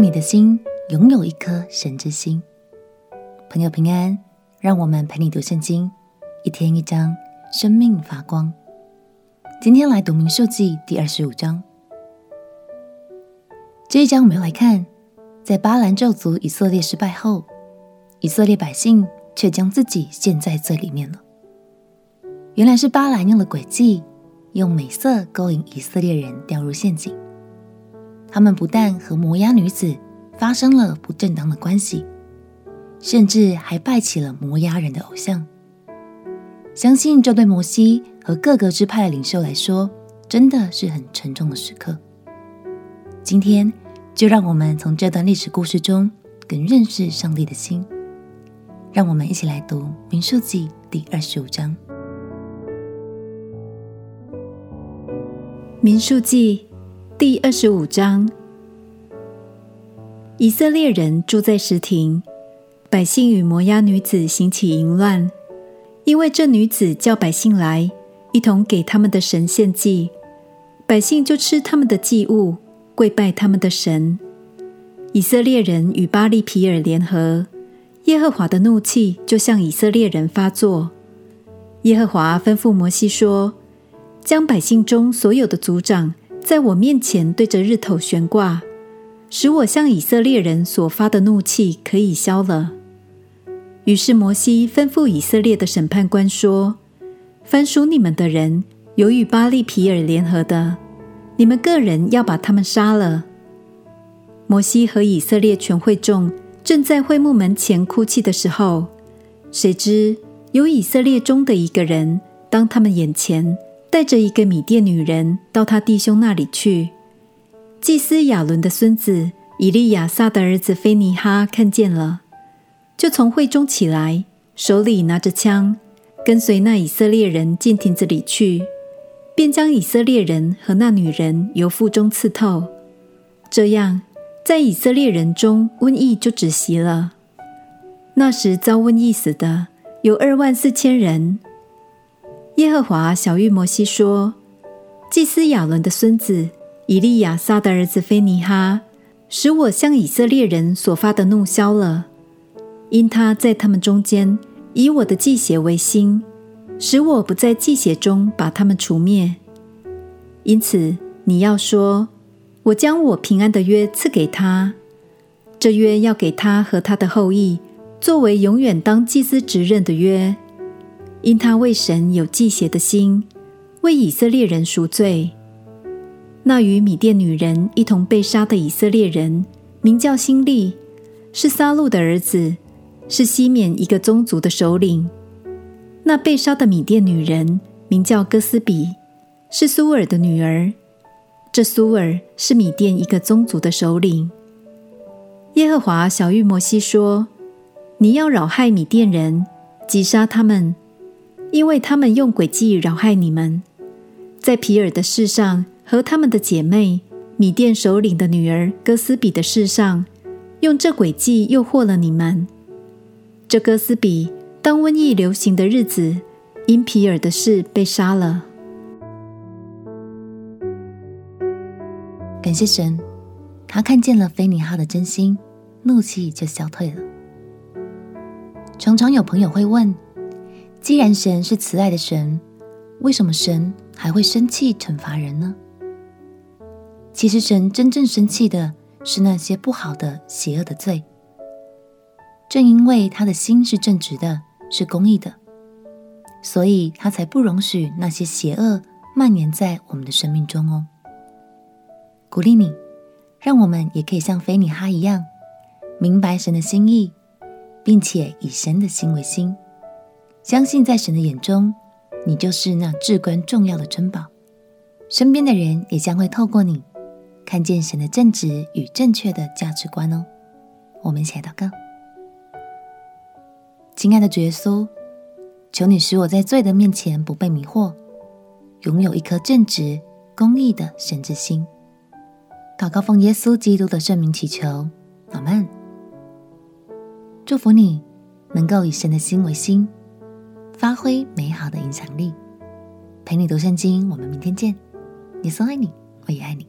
你的心拥有一颗神之心。朋友平安，让我们陪你读圣经，一天一章，生命发光。今天来读民数记第二十五章。这一章我们要来看，在巴兰咒诅以色列失败后，以色列百姓却将自己陷在罪里面了。原来是巴兰用了诡计，用美色勾引以色列人掉入陷阱。他们不但和摩押女子发生了不正当的关系，甚至还拜起了摩押人的偶像。相信这对摩西和各个支派的领袖来说，真的是很沉重的时刻。今天就让我们从这段历史故事中更认识上帝的心。让我们一起来读《民数记》第二十五章。《民数记》第二十五章，以色列人住在石亭，百姓与摩押女子行起淫乱，因为这女子叫百姓来，一同给他们的神献祭，百姓就吃他们的祭物，跪拜他们的神。以色列人与巴力皮尔联合，耶和华的怒气就向以色列人发作。耶和华吩咐摩西说。将百姓中所有的族长在我面前对着日头悬挂，使我向以色列人所发的怒气可以消了。于是摩西吩咐以色列的审判官说：“凡属你们的人，有与巴力皮尔联合的，你们个人要把他们杀了。”摩西和以色列全会众正在会幕门前哭泣的时候，谁知有以色列中的一个人当他们眼前。带着一个米甸女人到他弟兄那里去，祭司亚伦的孙子以利亚撒的儿子菲尼哈看见了，就从会中起来，手里拿着枪，跟随那以色列人进亭子里去，便将以色列人和那女人由腹中刺透。这样，在以色列人中瘟疫就止息了。那时遭瘟疫死的有二万四千人。耶和华晓諭摩西说：“祭司亚伦的孙子以利亚撒的儿子非尼哈，使我向以色列人所发的怒消了，因他在他们中间以我的祭血为心，使我不在祭血中把他们除灭。因此你要说，我将我平安的约赐给他，这约要给他和他的后裔，作为永远当祭司职任的约。”因他为神有祭邪的心，为以色列人赎罪。那与米甸女人一同被杀的以色列人，名叫辛利，是撒路的儿子，是西缅一个宗族的首领。那被杀的米甸女人名叫哥斯比，是苏尔的女儿。这苏尔是米甸一个宗族的首领。耶和华晓諭摩西说：“你要扰害米甸人，击杀他们。”因为他们用诡计扰害你们，在皮尔的事上和他们的姐妹米甸首领的女儿哥斯比的事上，用这诡计诱惑了你们。这哥斯比当瘟疫流行的日子，因皮尔的事被杀了。感谢神，他看见了菲尼哈的真心，怒气就消退了。常常有朋友会问。既然神是慈爱的神，为什么神还会生气惩罚人呢？其实神真正生气的是那些不好的、邪恶的罪。正因为他的心是正直的，是公义的，所以他才不容许那些邪恶蔓延在我们的生命中哦。鼓励你，让我们也可以像菲尼哈一样，明白神的心意，并且以神的心为心。相信在神的眼中，你就是那至关重要的珍宝。身边的人也将会透过你，看见神的正直与正确的价值观哦。我们一起来祷告：亲爱的主耶稣，求你使我在罪的面前不被迷惑，拥有一颗正直、公义的神之心。祷告奉耶稣基督的圣名祈求，阿门。祝福你能够以神的心为心。发挥美好的影响力，陪你读圣经。我们明天见。耶稣爱你，我也爱你。